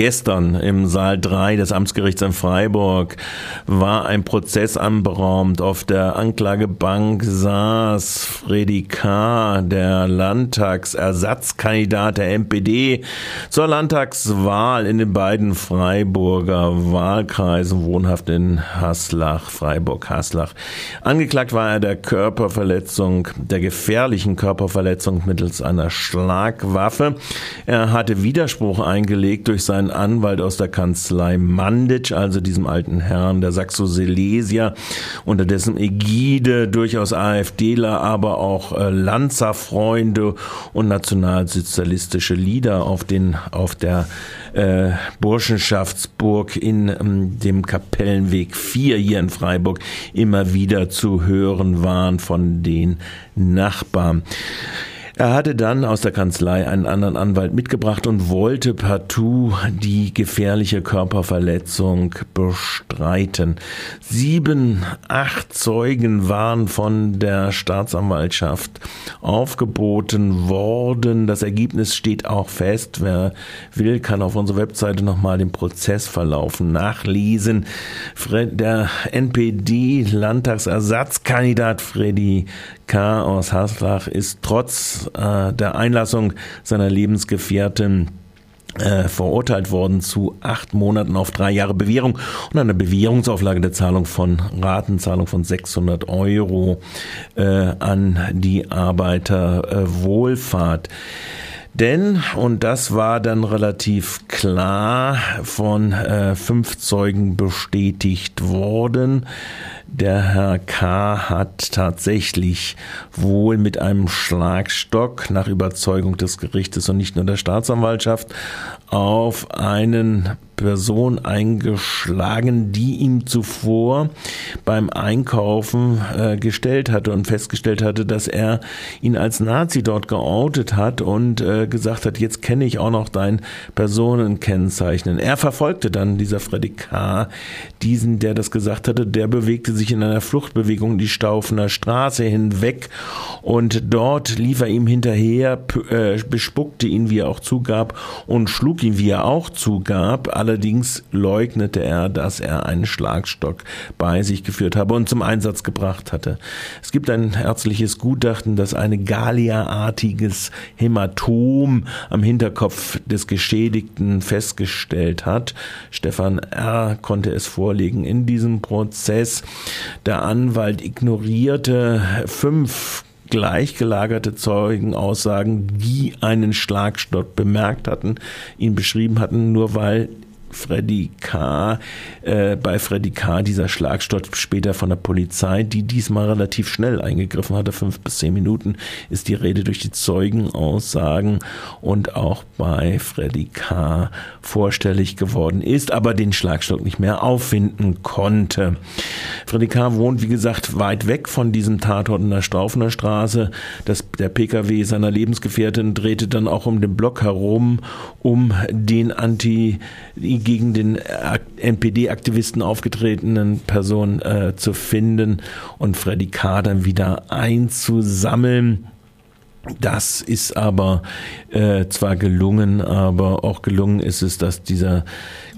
Gestern im Saal 3 des Amtsgerichts in Freiburg war ein Prozess anberaumt. Auf der Anklagebank saß Freddy K., der Landtagsersatzkandidat der MPD zur Landtagswahl in den beiden Freiburger Wahlkreisen, wohnhaft in Haslach, Freiburg-Haslach. Angeklagt war er der Körperverletzung, der gefährlichen Körperverletzung mittels einer Schlagwaffe. Er hatte Widerspruch eingelegt durch seinen Anwalt aus der Kanzlei Manditsch, also diesem alten Herrn der Saxo-Silesier, unter dessen Ägide durchaus AfDler, aber auch äh, Lanzerfreunde und nationalsozialistische Lieder auf den auf der äh, Burschenschaftsburg in ähm, dem Kapellenweg 4 hier in Freiburg immer wieder zu hören waren von den Nachbarn. Er hatte dann aus der Kanzlei einen anderen Anwalt mitgebracht und wollte partout die gefährliche Körperverletzung bestreiten. Sieben, acht Zeugen waren von der Staatsanwaltschaft aufgeboten worden. Das Ergebnis steht auch fest. Wer will, kann auf unserer Webseite nochmal den Prozessverlauf nachlesen. Der NPD-Landtagsersatzkandidat Freddy K. aus Haslach ist trotz äh, der Einlassung seiner Lebensgefährtin äh, verurteilt worden zu acht Monaten auf drei Jahre Bewährung und einer Bewährungsauflage der Zahlung von Ratenzahlung von 600 Euro äh, an die Arbeiterwohlfahrt. Denn, und das war dann relativ klar von äh, fünf Zeugen bestätigt worden, der Herr K. hat tatsächlich wohl mit einem Schlagstock nach Überzeugung des Gerichtes und nicht nur der Staatsanwaltschaft auf einen Person eingeschlagen, die ihm zuvor beim Einkaufen äh, gestellt hatte und festgestellt hatte, dass er ihn als Nazi dort geoutet hat und äh, gesagt hat, jetzt kenne ich auch noch dein Personenkennzeichnen. Er verfolgte dann dieser Freddy K., diesen, der das gesagt hatte, der bewegte sich in einer Fluchtbewegung die Staufener Straße hinweg und dort lief er ihm hinterher, äh, bespuckte ihn, wie er auch zugab, und schlug ihn, wie er auch zugab. Alle Allerdings leugnete er, dass er einen Schlagstock bei sich geführt habe und zum Einsatz gebracht hatte. Es gibt ein ärztliches Gutachten, das eine Gallia-artiges Hämatom am Hinterkopf des Geschädigten festgestellt hat. Stefan R. konnte es vorlegen in diesem Prozess. Der Anwalt ignorierte fünf gleichgelagerte Zeugenaussagen, die einen Schlagstock bemerkt hatten, ihn beschrieben hatten, nur weil Freddy K., äh, bei Freddy K. dieser Schlagsturz später von der Polizei, die diesmal relativ schnell eingegriffen hatte, fünf bis zehn Minuten ist die Rede durch die Zeugenaussagen und auch bei Freddy K. vorstellig geworden ist, aber den Schlagstock nicht mehr auffinden konnte. Freddy K. wohnt, wie gesagt, weit weg von diesem Tatort in der Straufener Straße. Das, der Pkw seiner Lebensgefährtin drehte dann auch um den Block herum, um den Anti gegen den NPD-Aktivisten aufgetretenen Person äh, zu finden und Freddy K. dann wieder einzusammeln. Das ist aber äh, zwar gelungen, aber auch gelungen ist es, dass dieser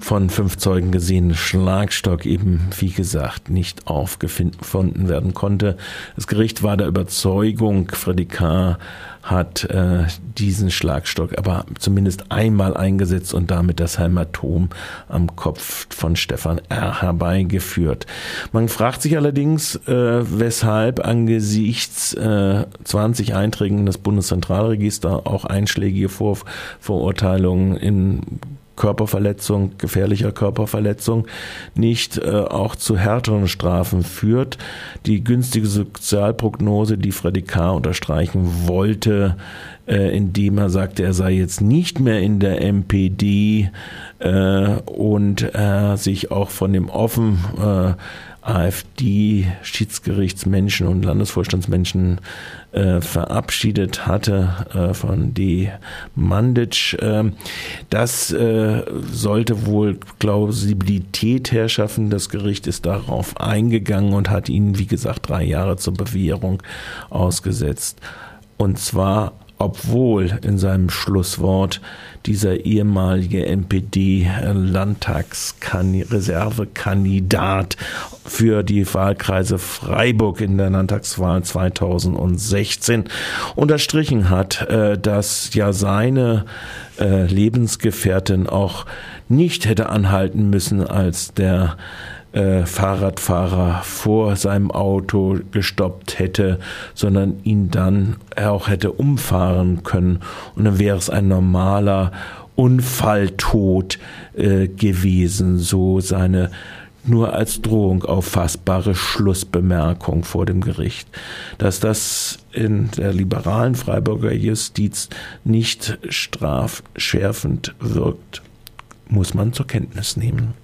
von fünf Zeugen gesehene Schlagstock eben, wie gesagt, nicht aufgefunden werden konnte. Das Gericht war der Überzeugung, Freddy K hat äh, diesen Schlagstock aber zumindest einmal eingesetzt und damit das Hämatom am Kopf von Stefan R. herbeigeführt. Man fragt sich allerdings, äh, weshalb angesichts äh, 20 Einträgen in das Bundeszentralregister auch einschlägige Vorverurteilungen in Körperverletzung, gefährlicher Körperverletzung nicht äh, auch zu härteren Strafen führt. Die günstige Sozialprognose, die Freddy K. unterstreichen wollte, äh, indem er sagte, er sei jetzt nicht mehr in der MPD äh, und sich auch von dem offen äh, AfD-Schiedsgerichtsmenschen und Landesvorstandsmenschen äh, verabschiedet hatte äh, von D. Mandic. Äh, das sollte wohl Plausibilität herschaffen. Das Gericht ist darauf eingegangen und hat ihn, wie gesagt, drei Jahre zur Bewährung ausgesetzt. Und zwar obwohl in seinem Schlusswort dieser ehemalige NPD-Landtagsreservekandidat für die Wahlkreise Freiburg in der Landtagswahl 2016 unterstrichen hat, äh, dass ja seine äh, Lebensgefährtin auch nicht hätte anhalten müssen, als der äh, Fahrradfahrer vor seinem Auto gestoppt hätte, sondern ihn dann auch hätte umfahren können. Und dann wäre es ein normaler Unfalltod äh, gewesen, so seine nur als Drohung auffassbare Schlussbemerkung vor dem Gericht. Dass das in der liberalen Freiburger Justiz nicht strafschärfend wirkt, muss man zur Kenntnis nehmen.